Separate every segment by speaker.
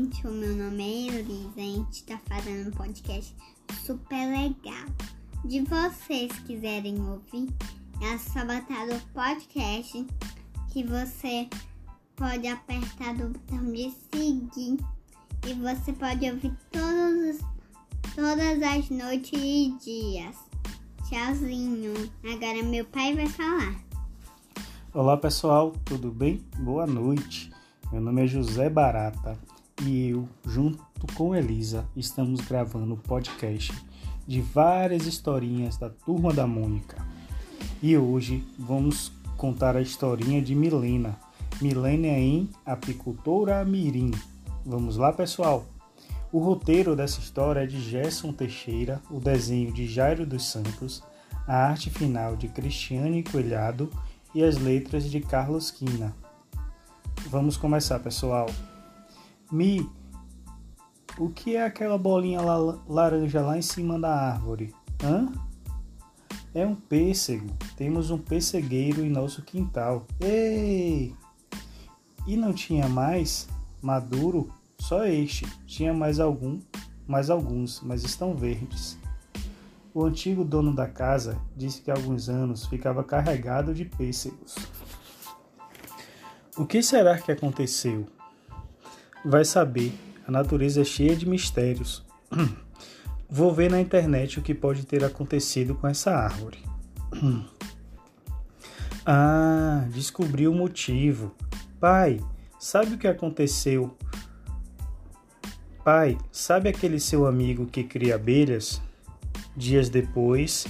Speaker 1: gente, o meu nome é Elisa. A gente tá fazendo um podcast super legal. De vocês quiserem ouvir, é só botar no podcast que você pode apertar o botão de seguir e você pode ouvir todos, todas as noites e dias. Tchauzinho. Agora meu pai vai falar.
Speaker 2: Olá pessoal, tudo bem? Boa noite. Meu nome é José Barata e eu, junto com Elisa, estamos gravando o podcast de várias historinhas da Turma da Mônica. E hoje vamos contar a historinha de Milena. Milena em Apicultora Mirim. Vamos lá, pessoal? O roteiro dessa história é de Gerson Teixeira, o desenho de Jairo dos Santos, a arte final de Cristiane Coelhado e as letras de Carlos Quina. Vamos começar, pessoal. Mi, o que é aquela bolinha laranja lá em cima da árvore? Hã? É um pêssego. Temos um pessegueiro em nosso quintal. Ei! E não tinha mais maduro? Só este. Tinha mais algum, mais alguns, mas estão verdes. O antigo dono da casa disse que há alguns anos ficava carregado de pêssegos. O que será que aconteceu? Vai saber, a natureza é cheia de mistérios. Vou ver na internet o que pode ter acontecido com essa árvore. Ah, descobri o motivo. Pai, sabe o que aconteceu? Pai, sabe aquele seu amigo que cria abelhas? Dias depois,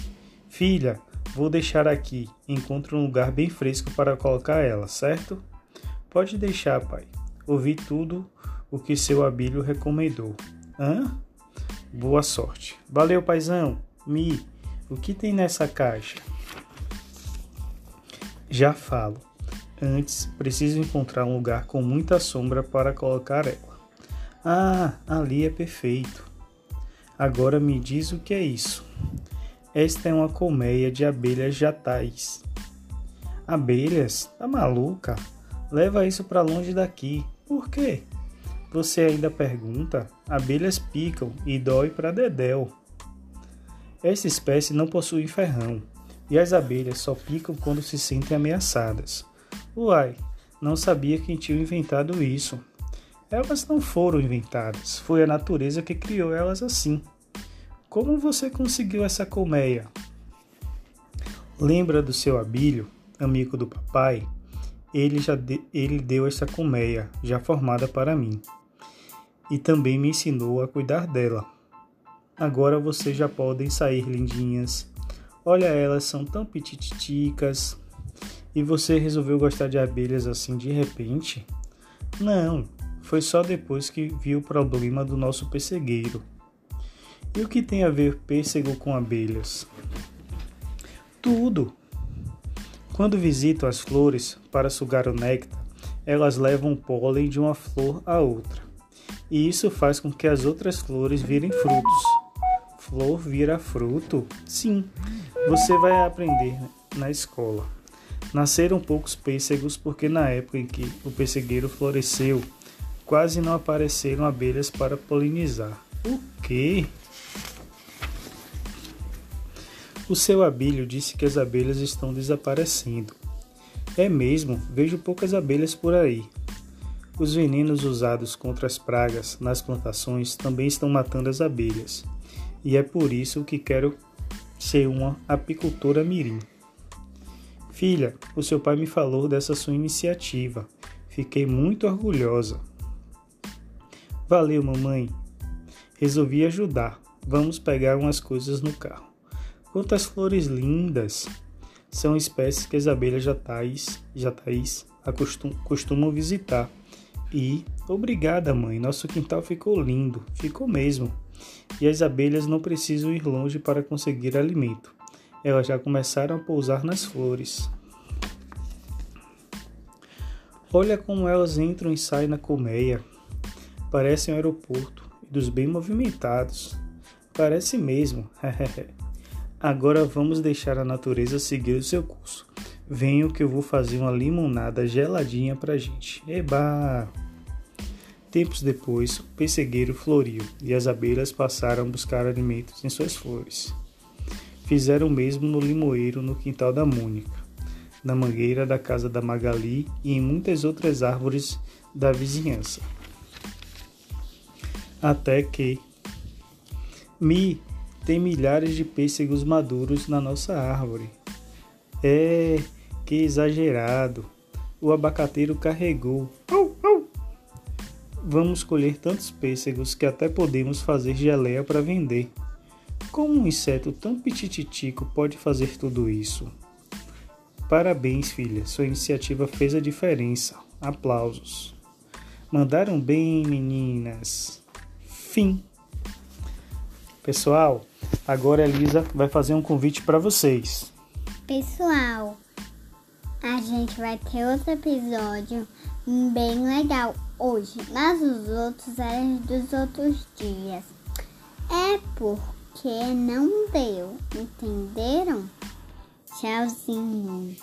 Speaker 2: filha, vou deixar aqui. Encontro um lugar bem fresco para colocar ela, certo? Pode deixar, pai. Ouvi tudo o que seu Abílio recomendou. Hã? Boa sorte. Valeu, paizão. Mi, o que tem nessa caixa? Já falo. Antes, preciso encontrar um lugar com muita sombra para colocar ela. Ah, ali é perfeito. Agora me diz o que é isso. Esta é uma colmeia de abelhas jatais. Abelhas? Tá maluca? Leva isso para longe daqui. Por quê? Você ainda pergunta? Abelhas picam e dói para dedéu. Essa espécie não possui ferrão, e as abelhas só picam quando se sentem ameaçadas. Uai, não sabia quem tinha inventado isso. Elas não foram inventadas, foi a natureza que criou elas assim. Como você conseguiu essa colmeia? Lembra do seu Abílio, amigo do papai? Ele já de, ele deu essa colmeia já formada para mim e também me ensinou a cuidar dela. Agora vocês já podem sair lindinhas. Olha, elas são tão petititicas. E você resolveu gostar de abelhas assim de repente? Não, foi só depois que vi o problema do nosso pessegueiro. E o que tem a ver pêssego com abelhas? Tudo. Quando visito as flores para sugar o néctar, elas levam o pólen de uma flor a outra. E isso faz com que as outras flores virem frutos. Flor vira fruto? Sim, você vai aprender na escola. Nasceram poucos pêssegos porque na época em que o pessegueiro floresceu, quase não apareceram abelhas para polinizar. O quê? O seu Abílio disse que as abelhas estão desaparecendo. É mesmo, vejo poucas abelhas por aí. Os venenos usados contra as pragas nas plantações também estão matando as abelhas. E é por isso que quero ser uma apicultora mirim. Filha, o seu pai me falou dessa sua iniciativa. Fiquei muito orgulhosa. Valeu, mamãe. Resolvi ajudar. Vamos pegar umas coisas no carro. Quantas flores lindas! São espécies que as abelhas jatais, jatais acostum, costumam visitar. E, obrigada, mãe, nosso quintal ficou lindo, ficou mesmo. E as abelhas não precisam ir longe para conseguir alimento. Elas já começaram a pousar nas flores. Olha como elas entram e saem na colmeia. Parece um aeroporto e dos bem movimentados. Parece mesmo. Agora vamos deixar a natureza seguir o seu curso. Venho que eu vou fazer uma limonada geladinha pra gente. Eba! Tempos depois, o pessegueiro floriu e as abelhas passaram a buscar alimentos em suas flores. Fizeram o mesmo no limoeiro no quintal da Mônica, na mangueira da casa da Magali e em muitas outras árvores da vizinhança. Até que Mi tem milhares de pêssegos maduros na nossa árvore. É, que exagerado! O abacateiro carregou. Vamos colher tantos pêssegos que até podemos fazer geleia para vender. Como um inseto tão pitititico pode fazer tudo isso? Parabéns, filha. Sua iniciativa fez a diferença. Aplausos. Mandaram bem, meninas. Fim. Pessoal, agora a Elisa vai fazer um convite para vocês.
Speaker 1: Pessoal, a gente vai ter outro episódio bem legal hoje, mas os outros eram dos outros dias. É porque não deu, entenderam? Tchauzinho.